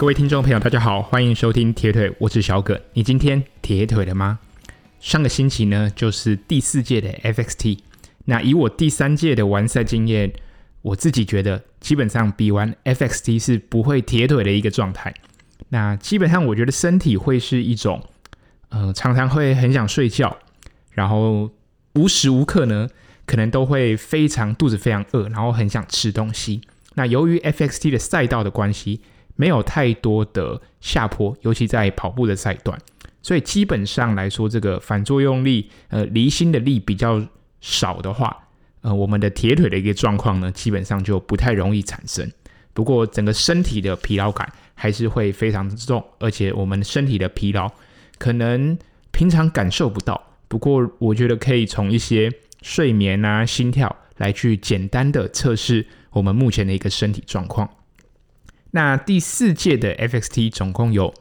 各位听众朋友，大家好，欢迎收听铁腿，我是小葛。你今天铁腿了吗？上个星期呢，就是第四届的 FXT。那以我第三届的完赛经验，我自己觉得基本上比完 FXT 是不会铁腿的一个状态。那基本上我觉得身体会是一种，呃，常常会很想睡觉，然后无时无刻呢，可能都会非常肚子非常饿，然后很想吃东西。那由于 FXT 的赛道的关系，没有太多的下坡，尤其在跑步的赛段，所以基本上来说，这个反作用力，呃，离心的力比较少的话，呃，我们的铁腿的一个状况呢，基本上就不太容易产生。不过，整个身体的疲劳感还是会非常之重，而且我们身体的疲劳可能平常感受不到。不过，我觉得可以从一些睡眠啊、心跳来去简单的测试我们目前的一个身体状况。那第四届的 FXT 总共有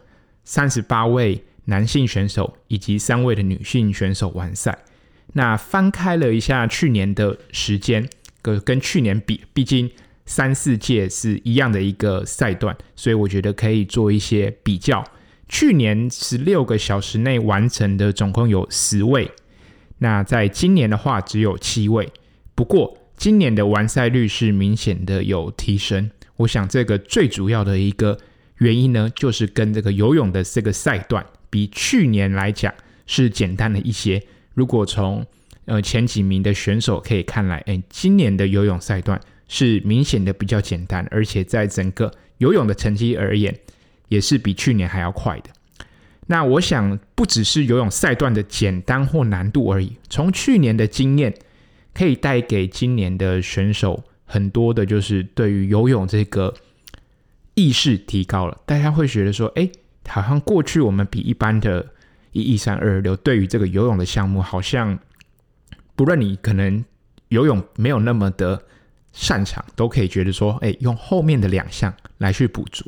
三十八位男性选手以及三位的女性选手完赛。那翻开了一下去年的时间，跟跟去年比，毕竟三四届是一样的一个赛段，所以我觉得可以做一些比较。去年十六个小时内完成的总共有十位，那在今年的话只有七位。不过今年的完赛率是明显的有提升。我想这个最主要的一个原因呢，就是跟这个游泳的这个赛段比去年来讲是简单了一些。如果从呃前几名的选手可以看来，哎，今年的游泳赛段是明显的比较简单，而且在整个游泳的成绩而言，也是比去年还要快的。那我想不只是游泳赛段的简单或难度而已，从去年的经验可以带给今年的选手。很多的，就是对于游泳这个意识提高了，大家会觉得说，哎，好像过去我们比一般的一一三二六，对于这个游泳的项目，好像不论你可能游泳没有那么的擅长，都可以觉得说，哎，用后面的两项来去补足。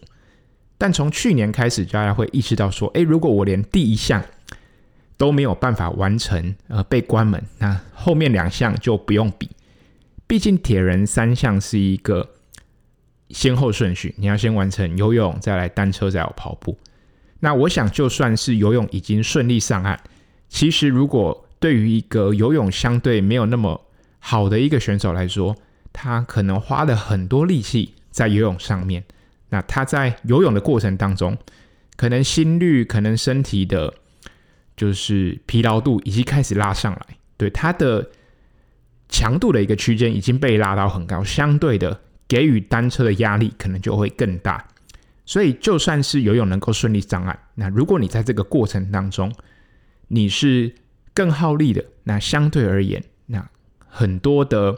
但从去年开始，大家会意识到说，哎，如果我连第一项都没有办法完成，呃，被关门，那后面两项就不用比。毕竟铁人三项是一个先后顺序，你要先完成游泳，再来单车，再有跑步。那我想，就算是游泳已经顺利上岸，其实如果对于一个游泳相对没有那么好的一个选手来说，他可能花了很多力气在游泳上面。那他在游泳的过程当中，可能心率、可能身体的，就是疲劳度已经开始拉上来，对他的。强度的一个区间已经被拉到很高，相对的给予单车的压力可能就会更大。所以就算是游泳能够顺利上岸，那如果你在这个过程当中你是更耗力的，那相对而言，那很多的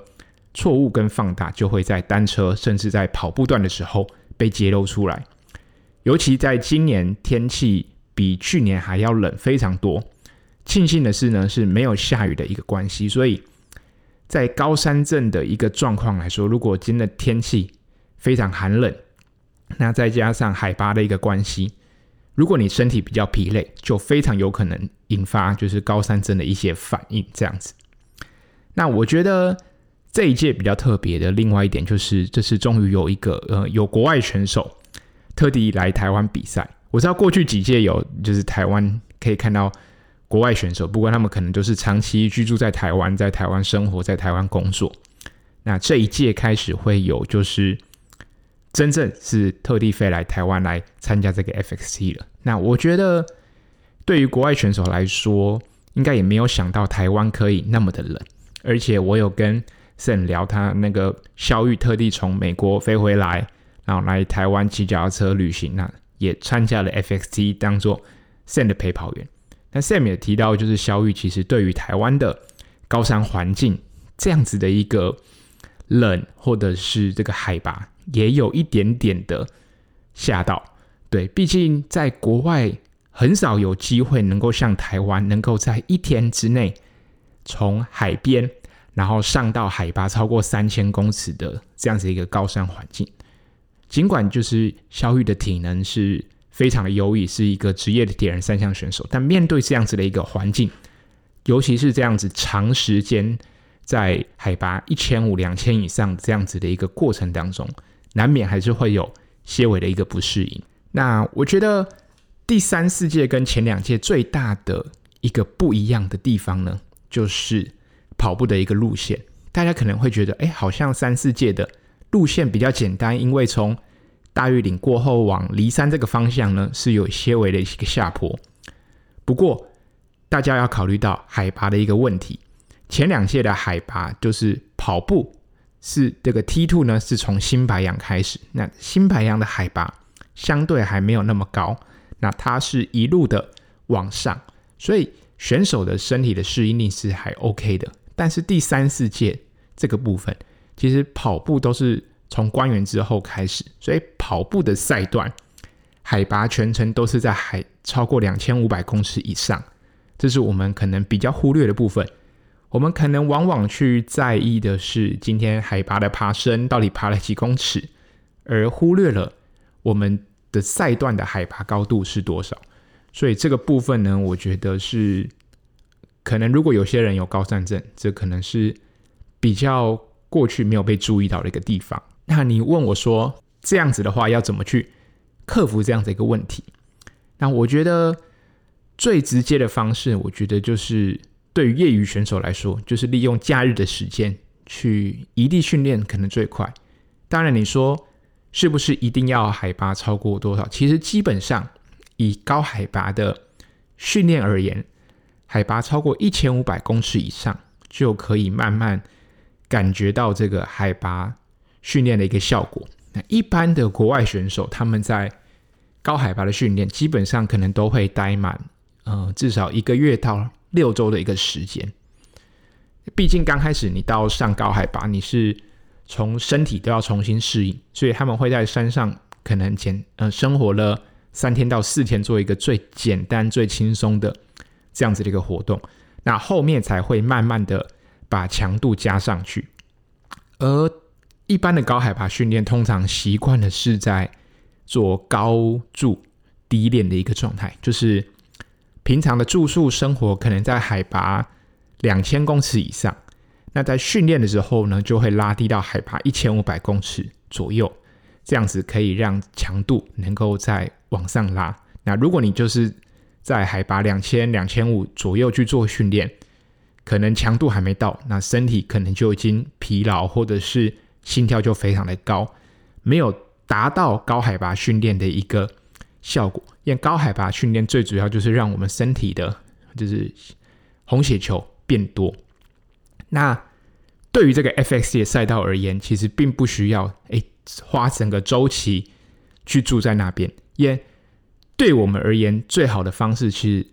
错误跟放大就会在单车甚至在跑步段的时候被揭露出来。尤其在今年天气比去年还要冷非常多，庆幸的是呢是没有下雨的一个关系，所以。在高山镇的一个状况来说，如果今天的天气非常寒冷，那再加上海拔的一个关系，如果你身体比较疲累，就非常有可能引发就是高山症的一些反应。这样子，那我觉得这一届比较特别的另外一点就是，这次终于有一个呃有国外选手特地来台湾比赛。我知道过去几届有就是台湾可以看到。国外选手，不过他们可能都是长期居住在台湾，在台湾生活，在台湾工作。那这一届开始会有，就是真正是特地飞来台湾来参加这个 FXT 了。那我觉得，对于国外选手来说，应该也没有想到台湾可以那么的冷。而且我有跟 Sen 聊，他那个肖玉特地从美国飞回来，然后来台湾骑脚踏车旅行，那也参加了 FXT，当做 Sen 的陪跑员。那 Sam 也提到，就是萧玉其实对于台湾的高山环境这样子的一个冷，或者是这个海拔，也有一点点的吓到。对，毕竟在国外很少有机会能够像台湾，能够在一天之内从海边，然后上到海拔超过三千公尺的这样子一个高山环境。尽管就是萧玉的体能是。非常的优异，是一个职业的铁人三项选手。但面对这样子的一个环境，尤其是这样子长时间在海拔一千五、两千以上这样子的一个过程当中，难免还是会有些微的一个不适应。那我觉得第三四届跟前两届最大的一个不一样的地方呢，就是跑步的一个路线。大家可能会觉得，哎，好像三四届的路线比较简单，因为从大玉岭过后往骊山这个方向呢，是有些微的一个下坡。不过，大家要考虑到海拔的一个问题。前两届的海拔就是跑步是这个 T two 呢，是从新白杨开始。那新白杨的海拔相对还没有那么高，那它是一路的往上，所以选手的身体的适应力是还 OK 的。但是第三四届这个部分，其实跑步都是从关原之后开始，所以跑步的赛段海拔全程都是在海超过两千五百公尺以上，这是我们可能比较忽略的部分。我们可能往往去在意的是今天海拔的爬升到底爬了几公尺，而忽略了我们的赛段的海拔高度是多少。所以这个部分呢，我觉得是可能如果有些人有高山症，这可能是比较过去没有被注意到的一个地方。那你问我说这样子的话要怎么去克服这样子一个问题？那我觉得最直接的方式，我觉得就是。对于业余选手来说，就是利用假日的时间去移地训练，可能最快。当然，你说是不是一定要海拔超过多少？其实基本上以高海拔的训练而言，海拔超过一千五百公尺以上，就可以慢慢感觉到这个海拔训练的一个效果。那一般的国外选手，他们在高海拔的训练，基本上可能都会待满，呃，至少一个月到六周的一个时间，毕竟刚开始你到上高海拔，你是从身体都要重新适应，所以他们会在山上可能简呃生活了三天到四天，做一个最简单、最轻松的这样子的一个活动，那后面才会慢慢的把强度加上去。而一般的高海拔训练，通常习惯的是在做高住低练的一个状态，就是。平常的住宿生活可能在海拔两千公尺以上，那在训练的时候呢，就会拉低到海拔一千五百公尺左右，这样子可以让强度能够再往上拉。那如果你就是在海拔两千、两千五左右去做训练，可能强度还没到，那身体可能就已经疲劳，或者是心跳就非常的高，没有达到高海拔训练的一个效果。因为高海拔训练最主要就是让我们身体的，就是红血球变多。那对于这个 FX 赛道而言，其实并不需要哎花整个周期去住在那边。因为对我们而言，最好的方式是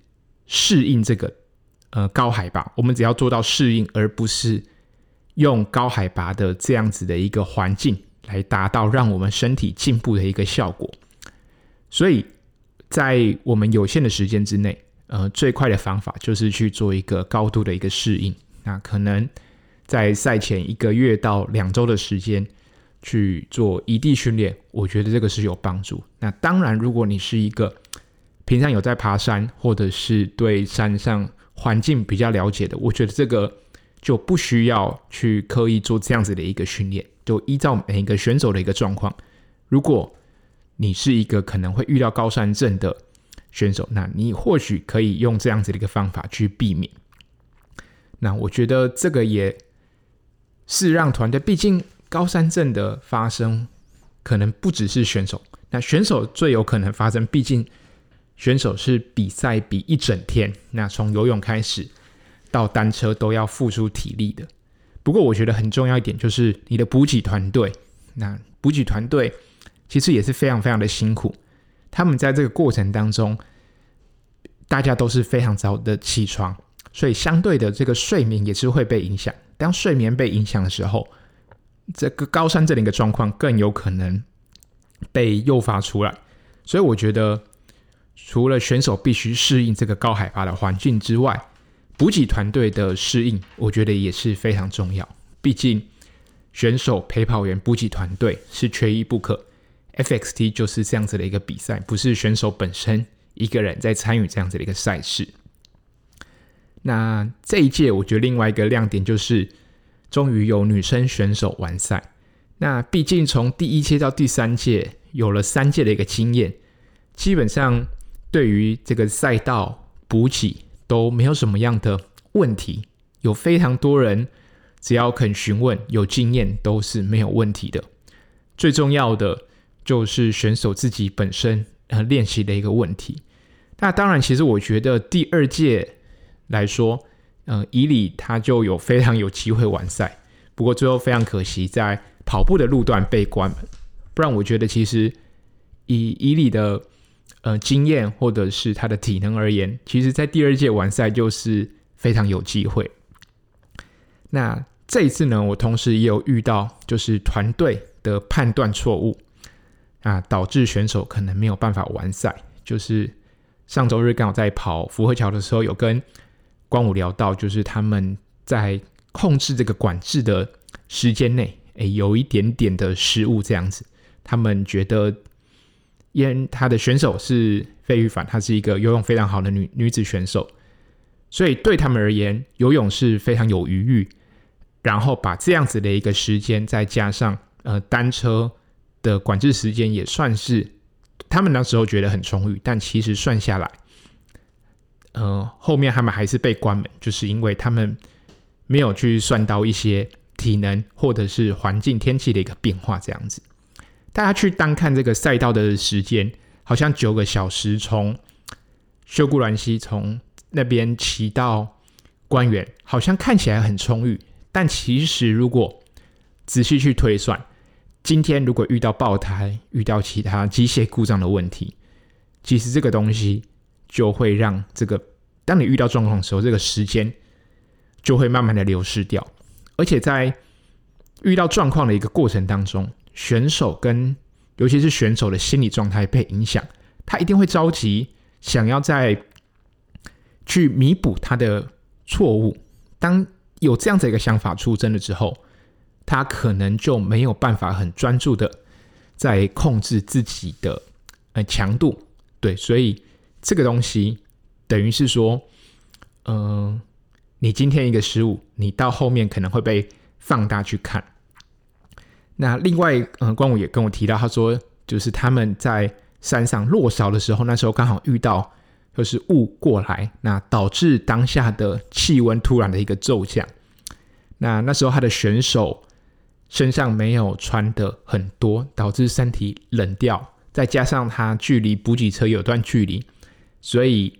适应这个呃高海拔。我们只要做到适应，而不是用高海拔的这样子的一个环境来达到让我们身体进步的一个效果。所以。在我们有限的时间之内，呃，最快的方法就是去做一个高度的一个适应。那可能在赛前一个月到两周的时间去做移地训练，我觉得这个是有帮助。那当然，如果你是一个平常有在爬山，或者是对山上环境比较了解的，我觉得这个就不需要去刻意做这样子的一个训练，就依照每一个选手的一个状况，如果。你是一个可能会遇到高山症的选手，那你或许可以用这样子的一个方法去避免。那我觉得这个也是让团队，毕竟高山症的发生可能不只是选手，那选手最有可能发生，毕竟选手是比赛比一整天，那从游泳开始到单车都要付出体力的。不过我觉得很重要一点就是你的补给团队，那补给团队。其实也是非常非常的辛苦，他们在这个过程当中，大家都是非常早的起床，所以相对的这个睡眠也是会被影响。当睡眠被影响的时候，这个高山这里的状况更有可能被诱发出来。所以我觉得，除了选手必须适应这个高海拔的环境之外，补给团队的适应，我觉得也是非常重要。毕竟，选手、陪跑员、补给团队是缺一不可。FXT 就是这样子的一个比赛，不是选手本身一个人在参与这样子的一个赛事。那这一届我觉得另外一个亮点就是，终于有女生选手完赛。那毕竟从第一届到第三届有了三届的一个经验，基本上对于这个赛道补给都没有什么样的问题，有非常多人只要肯询问，有经验都是没有问题的。最重要的就是选手自己本身呃练习的一个问题。那当然，其实我觉得第二届来说，呃，以里他就有非常有机会完赛，不过最后非常可惜，在跑步的路段被关门。不然，我觉得其实以以里的呃经验或者是他的体能而言，其实在第二届完赛就是非常有机会。那这一次呢，我同时也有遇到就是团队的判断错误啊，导致选手可能没有办法完赛。就是上周日刚好在跑福和桥的时候，有跟光武聊到，就是他们在控制这个管制的时间内，诶，有一点点的失误这样子。他们觉得，因为他的选手是费玉凡，她是一个游泳非常好的女女子选手，所以对他们而言，游泳是非常有余裕。然后把这样子的一个时间，再加上呃单车的管制时间，也算是他们那时候觉得很充裕。但其实算下来，呃，后面他们还是被关门，就是因为他们没有去算到一些体能或者是环境天气的一个变化，这样子。大家去单看这个赛道的时间，好像九个小时从秀姑兰溪从那边骑到官员，好像看起来很充裕。但其实，如果仔细去推算，今天如果遇到爆胎、遇到其他机械故障的问题，其实这个东西就会让这个，当你遇到状况的时候，这个时间就会慢慢的流失掉。而且在遇到状况的一个过程当中，选手跟尤其是选手的心理状态被影响，他一定会着急，想要再去弥补他的错误。当有这样子一个想法出征了之后，他可能就没有办法很专注的在控制自己的呃强度，对，所以这个东西等于是说，嗯、你今天一个失误，你到后面可能会被放大去看。那另外，嗯、关，武也跟我提到，他说就是他们在山上落勺的时候，那时候刚好遇到。就是雾过来，那导致当下的气温突然的一个骤降。那那时候他的选手身上没有穿的很多，导致身体冷掉，再加上他距离补给车有段距离，所以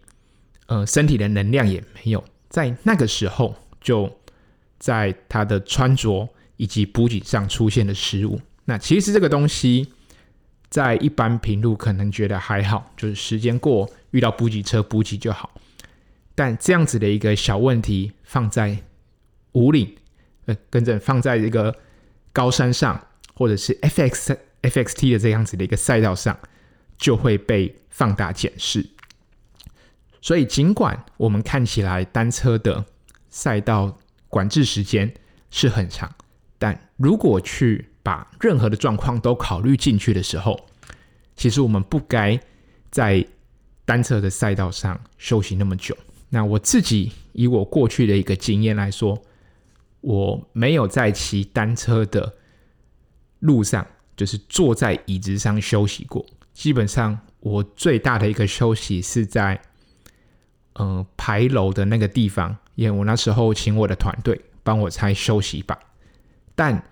呃身体的能量也没有。在那个时候，就在他的穿着以及补给上出现的失误。那其实这个东西。在一般平路可能觉得还好，就是时间过，遇到补给车补给就好。但这样子的一个小问题放在五岭，呃，跟着放在这个高山上，或者是 FX FXT 的这样子的一个赛道上，就会被放大检视。所以，尽管我们看起来单车的赛道管制时间是很长，但如果去把任何的状况都考虑进去的时候，其实我们不该在单车的赛道上休息那么久。那我自己以我过去的一个经验来说，我没有在骑单车的路上，就是坐在椅子上休息过。基本上，我最大的一个休息是在呃牌楼的那个地方，因为我那时候请我的团队帮我拆休息板，但。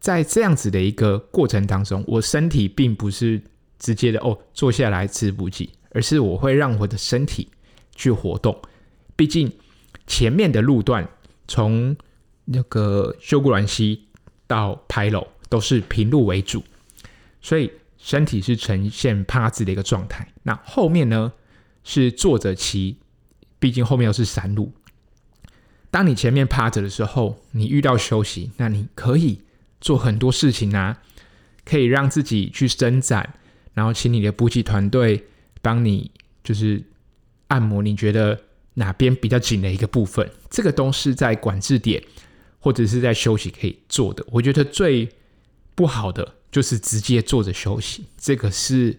在这样子的一个过程当中，我身体并不是直接的哦坐下来吃补给，而是我会让我的身体去活动。毕竟前面的路段从那个修古兰溪到牌楼都是平路为主，所以身体是呈现趴姿的一个状态。那后面呢是坐着骑，毕竟后面又是山路。当你前面趴着的时候，你遇到休息，那你可以。做很多事情啊，可以让自己去伸展，然后请你的补给团队帮你，就是按摩你觉得哪边比较紧的一个部分。这个都是在管制点或者是在休息可以做的。我觉得最不好的就是直接坐着休息，这个是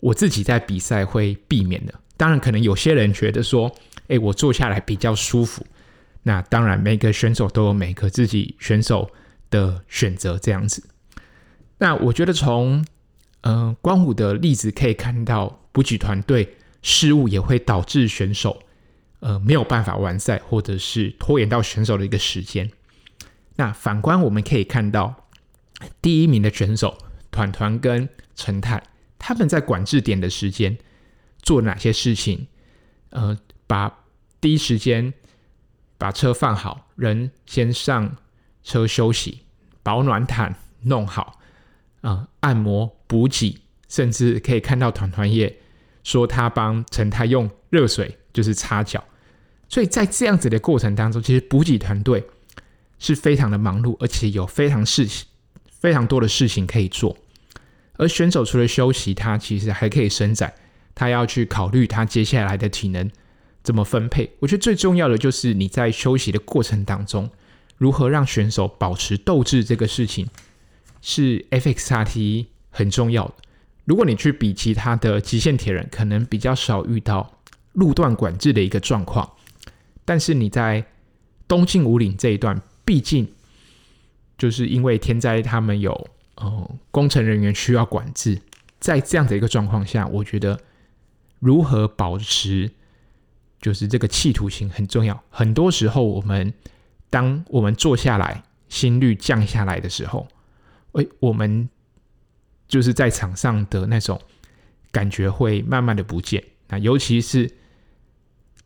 我自己在比赛会避免的。当然，可能有些人觉得说，哎，我坐下来比较舒服。那当然，每个选手都有每个自己选手。的选择这样子，那我觉得从嗯、呃、光武的例子可以看到，补给团队失误也会导致选手呃没有办法完赛，或者是拖延到选手的一个时间。那反观我们可以看到，第一名的选手团团跟陈太，他们在管制点的时间做哪些事情？呃，把第一时间把车放好，人先上车休息，保暖毯弄好，啊、呃，按摩补给，甚至可以看到团团也说他帮陈太用热水就是擦脚，所以在这样子的过程当中，其实补给团队是非常的忙碌，而且有非常事情非常多的事情可以做。而选手除了休息，他其实还可以伸展，他要去考虑他接下来的体能怎么分配。我觉得最重要的就是你在休息的过程当中，如何让选手保持斗志，这个事情是 FXRT 很重要的。如果你去比其他的极限铁人，可能比较少遇到路段管制的一个状况，但是你在东进五岭这一段，毕竟就是因为天灾，他们有。哦，工程人员需要管制，在这样的一个状况下，我觉得如何保持就是这个企图心很重要。很多时候，我们当我们坐下来，心率降下来的时候，哎，我们就是在场上的那种感觉会慢慢的不见。那尤其是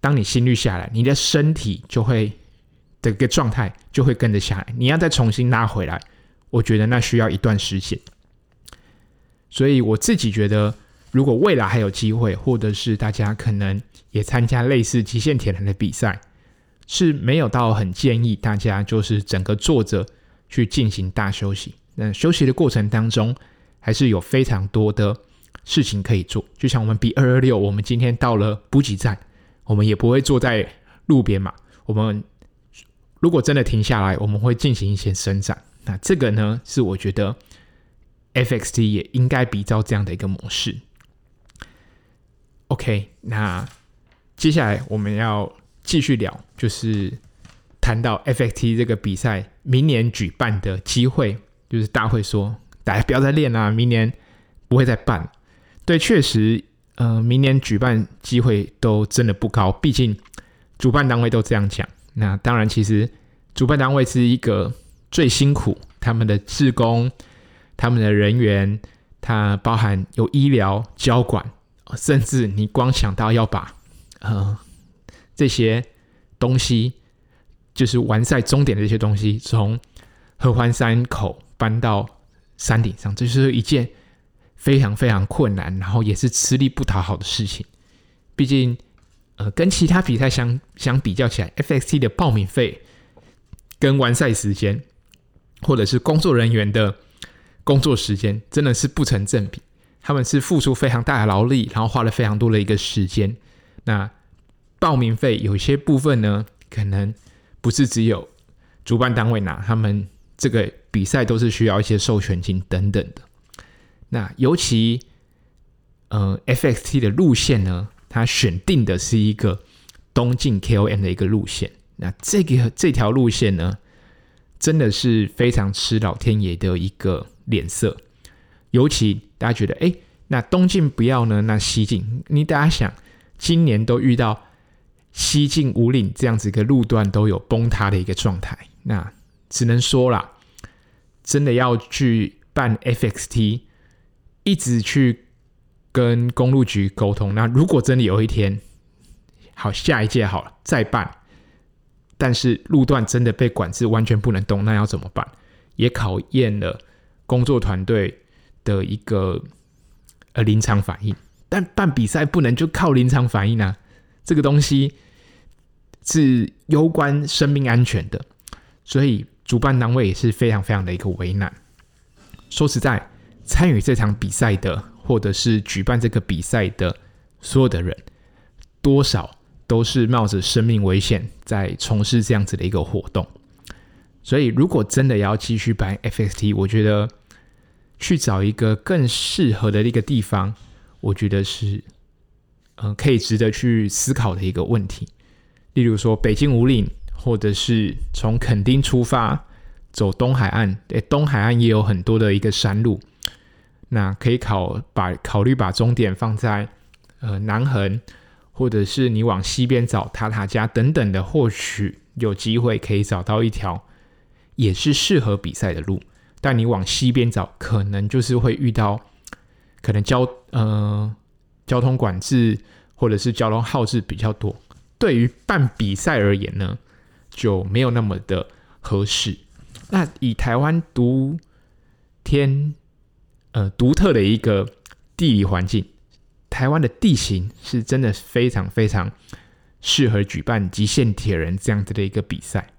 当你心率下来，你的身体就会的个状态就会跟着下来，你要再重新拉回来。我觉得那需要一段时间，所以我自己觉得，如果未来还有机会，或者是大家可能也参加类似极限铁人的比赛，是没有到很建议大家就是整个坐着去进行大休息。那休息的过程当中，还是有非常多的事情可以做。就像我们比二二六，我们今天到了补给站，我们也不会坐在路边嘛。我们如果真的停下来，我们会进行一些伸展。那这个呢，是我觉得 FXT 也应该比照这样的一个模式。OK，那接下来我们要继续聊，就是谈到 FXT 这个比赛明年举办的机会，就是大会说大家不要再练啦，明年不会再办。对，确实，呃，明年举办机会都真的不高，毕竟主办单位都这样讲。那当然，其实主办单位是一个。最辛苦，他们的志工、他们的人员，它包含有医疗、交管，甚至你光想到要把呃这些东西，就是完赛终点的这些东西，从合欢山口搬到山顶上，这就是一件非常非常困难，然后也是吃力不讨好的事情。毕竟，呃，跟其他比赛相相比较起来，FXT 的报名费跟完赛时间。或者是工作人员的工作时间真的是不成正比，他们是付出非常大的劳力，然后花了非常多的一个时间。那报名费有些部分呢，可能不是只有主办单位拿，他们这个比赛都是需要一些授权金等等的。那尤其呃，FXT 的路线呢，它选定的是一个东进 KOM 的一个路线。那这个这条路线呢，真的是非常吃老天爷的一个脸色，尤其大家觉得，哎，那东进不要呢？那西进，你大家想，今年都遇到西进五岭这样子一个路段都有崩塌的一个状态，那只能说啦，真的要去办 FXT，一直去跟公路局沟通。那如果真的有一天，好，下一届好了，再办。但是路段真的被管制，完全不能动，那要怎么办？也考验了工作团队的一个呃临场反应。但办比赛不能就靠临场反应啊，这个东西是攸关生命安全的，所以主办单位也是非常非常的一个为难。说实在，参与这场比赛的，或者是举办这个比赛的所有的人，多少，都是冒着生命危险在从事这样子的一个活动，所以如果真的要继续办 FXT，我觉得去找一个更适合的一个地方，我觉得是嗯、可以值得去思考的一个问题。例如说北京五岭，或者是从垦丁出发走东海岸，诶，东海岸也有很多的一个山路，那可以考把考虑把终点放在呃南横，或者是你往西边找塔塔加等等的，或许有机会可以找到一条也是适合比赛的路。但你往西边找，可能就是会遇到可能交呃交通管制或者是交通号志比较多。对于办比赛而言呢，就没有那么的合适。那以台湾独天呃独特的一个地理环境，台湾的地形是真的非常非常适合举办极限铁人这样子的一个比赛。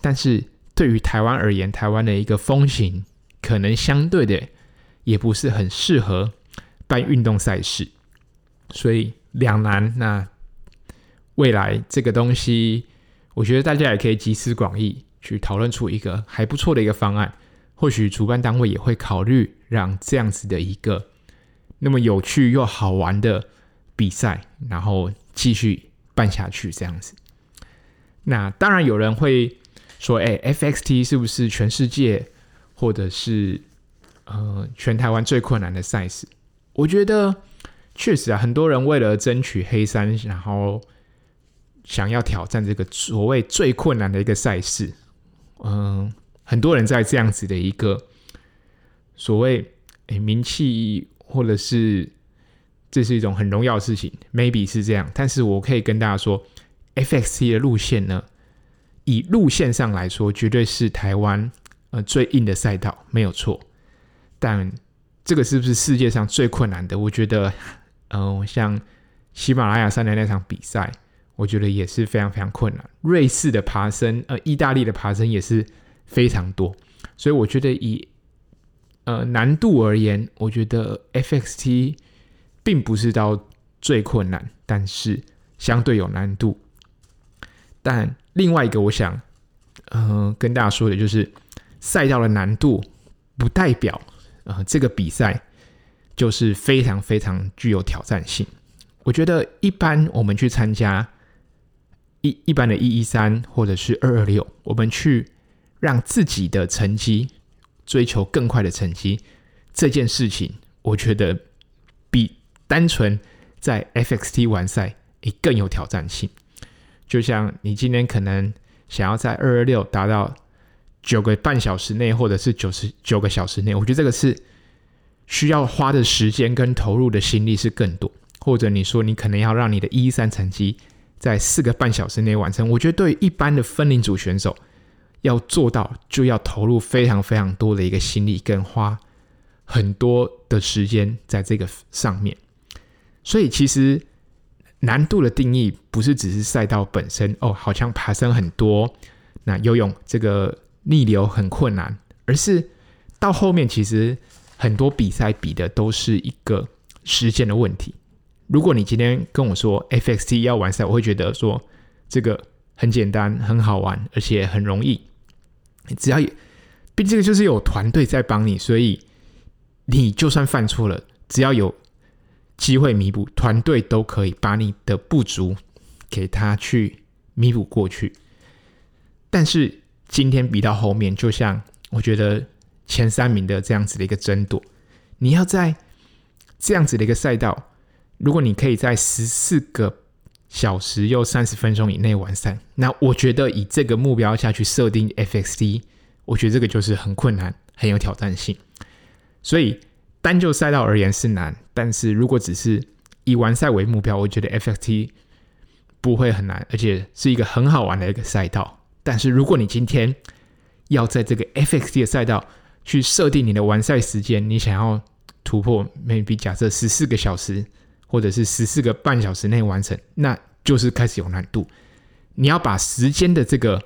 但是对于台湾而言，台湾的一个风情可能相对的也不是很适合办运动赛事，所以两难那。未来这个东西，我觉得大家也可以集思广益，去讨论出一个还不错的一个方案。或许主办单位也会考虑让这样子的一个那么有趣又好玩的比赛，然后继续办下去这样子。那当然有人会说：“哎，FXT 是不是全世界或者是呃全台湾最困难的赛事？”我觉得确实啊，很多人为了争取黑山，然后。想要挑战这个所谓最困难的一个赛事，嗯，很多人在这样子的一个所谓诶名气，或者是这是一种很荣耀的事情，maybe 是这样。但是我可以跟大家说，FXT 的路线呢，以路线上来说，绝对是台湾呃最硬的赛道，没有错。但这个是不是世界上最困难的？我觉得，嗯、呃，像喜马拉雅山的那场比赛。我觉得也是非常非常困难。瑞士的爬升，呃，意大利的爬升也是非常多，所以我觉得以呃难度而言，我觉得 FXT 并不是到最困难，但是相对有难度。但另外一个，我想，嗯、呃，跟大家说的就是，赛道的难度不代表，呃，这个比赛就是非常非常具有挑战性。我觉得一般我们去参加。一一般的一一三或者是二二六，我们去让自己的成绩追求更快的成绩，这件事情，我觉得比单纯在 FXT 完赛也更有挑战性。就像你今天可能想要在二二六达到九个半小时内，或者是九十九个小时内，我觉得这个是需要花的时间跟投入的心力是更多。或者你说你可能要让你的一三成绩。在四个半小时内完成，我觉得对一般的分龄组选手要做到，就要投入非常非常多的一个心力，跟花很多的时间在这个上面。所以其实难度的定义不是只是赛道本身哦，好像爬升很多，那游泳这个逆流很困难，而是到后面其实很多比赛比的都是一个时间的问题。如果你今天跟我说 FXT 要完赛，我会觉得说这个很简单、很好玩，而且很容易。只要，毕竟这个就是有团队在帮你，所以你就算犯错了，只要有机会弥补，团队都可以把你的不足给他去弥补过去。但是今天比到后面，就像我觉得前三名的这样子的一个争夺，你要在这样子的一个赛道。如果你可以在十四个小时又三十分钟以内完赛，那我觉得以这个目标下去设定 FXT，我觉得这个就是很困难、很有挑战性。所以单就赛道而言是难，但是如果只是以完赛为目标，我觉得 FXT 不会很难，而且是一个很好玩的一个赛道。但是如果你今天要在这个 FXT 的赛道去设定你的完赛时间，你想要突破，maybe 假设十四个小时。或者是十四个半小时内完成，那就是开始有难度。你要把时间的这个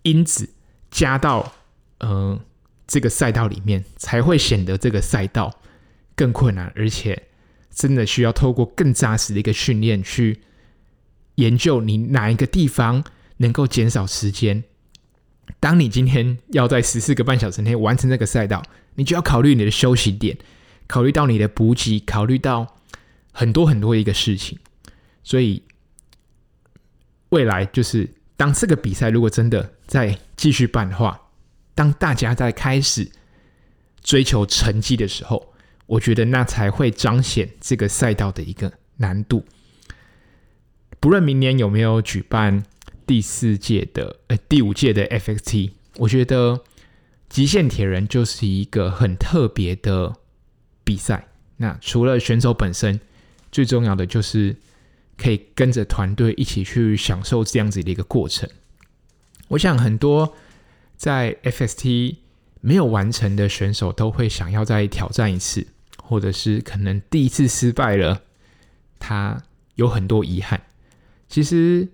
因子加到呃这个赛道里面，才会显得这个赛道更困难，而且真的需要透过更扎实的一个训练去研究你哪一个地方能够减少时间。当你今天要在十四个半小时内完成这个赛道，你就要考虑你的休息点，考虑到你的补给，考虑到。很多很多一个事情，所以未来就是当这个比赛如果真的再继续办的话，当大家在开始追求成绩的时候，我觉得那才会彰显这个赛道的一个难度。不论明年有没有举办第四届的、呃第五届的 FXT，我觉得极限铁人就是一个很特别的比赛。那除了选手本身，最重要的就是可以跟着团队一起去享受这样子的一个过程。我想很多在 FXT 没有完成的选手都会想要再挑战一次，或者是可能第一次失败了，他有很多遗憾。其实，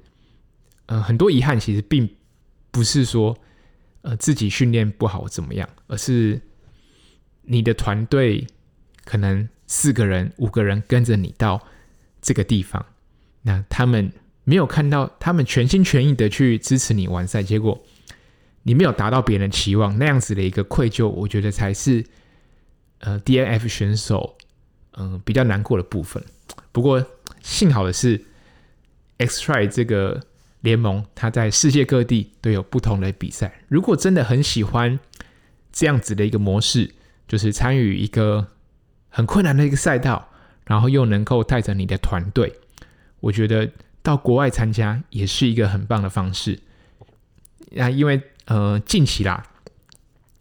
呃，很多遗憾其实并不是说呃自己训练不好怎么样，而是你的团队可能四个人、五个人跟着你到这个地方，那他们。没有看到他们全心全意的去支持你完赛，结果你没有达到别人的期望，那样子的一个愧疚，我觉得才是呃 DNF 选手嗯、比较难过的部分。不过幸好的是 X Try 这个联盟，它在世界各地都有不同的比赛。如果真的很喜欢这样子的一个模式，就是参与一个很困难的一个赛道，然后又能够带着你的团队，我觉得。到国外参加也是一个很棒的方式。那因为呃近期啦，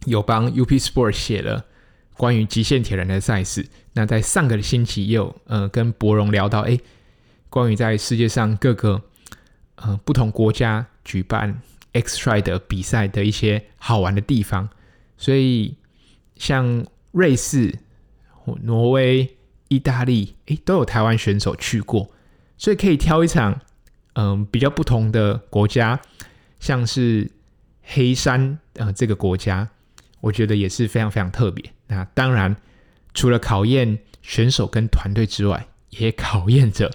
有帮 UP Sport 写了关于极限铁人的赛事。那在上个星期也有呃跟博荣聊到，哎，关于在世界上各个呃不同国家举办 X 射的比赛的一些好玩的地方。所以像瑞士、挪威、意大利，哎，都有台湾选手去过。所以可以挑一场，嗯，比较不同的国家，像是黑山，呃，这个国家，我觉得也是非常非常特别。那当然，除了考验选手跟团队之外，也考验着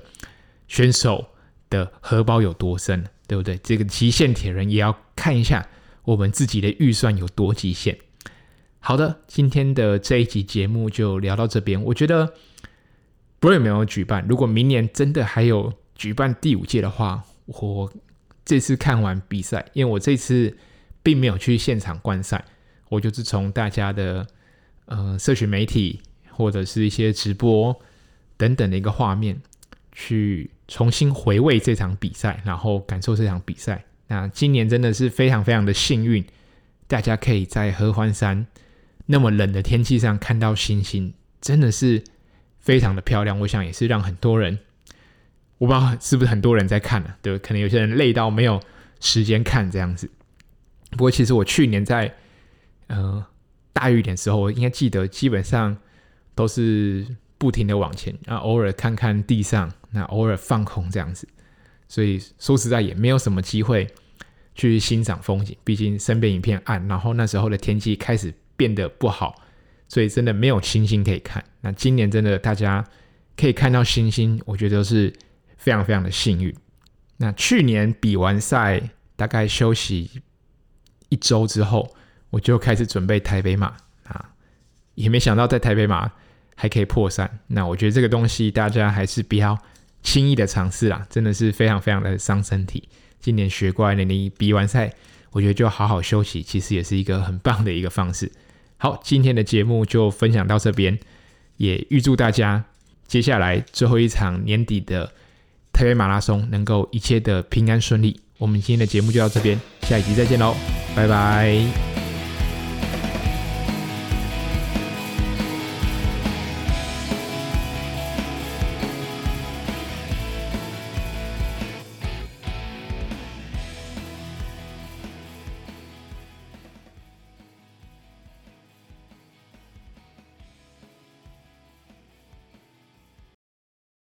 选手的荷包有多深，对不对？这个极限铁人也要看一下我们自己的预算有多极限。好的，今天的这一集节目就聊到这边，我觉得。不论有没有举办，如果明年真的还有举办第五届的话，我这次看完比赛，因为我这次并没有去现场观赛，我就是从大家的呃社群媒体或者是一些直播等等的一个画面去重新回味这场比赛，然后感受这场比赛。那今年真的是非常非常的幸运，大家可以在合欢山那么冷的天气上看到星星，真的是。非常的漂亮，我想也是让很多人，我不知道是不是很多人在看呢、啊？对，可能有些人累到没有时间看这样子。不过其实我去年在呃大雨点时候，我应该记得基本上都是不停的往前，啊偶尔看看地上，那偶尔放空这样子。所以说实在也没有什么机会去欣赏风景，毕竟身边一片暗，然后那时候的天气开始变得不好。所以真的没有星星可以看。那今年真的大家可以看到星星，我觉得是非常非常的幸运。那去年比完赛，大概休息一周之后，我就开始准备台北马啊，也没想到在台北马还可以破三。那我觉得这个东西大家还是不要轻易的尝试啦，真的是非常非常的伤身体。今年学乖了，你比完赛，我觉得就好好休息，其实也是一个很棒的一个方式。好，今天的节目就分享到这边，也预祝大家接下来最后一场年底的台北马拉松能够一切的平安顺利。我们今天的节目就到这边，下一集再见喽，拜拜。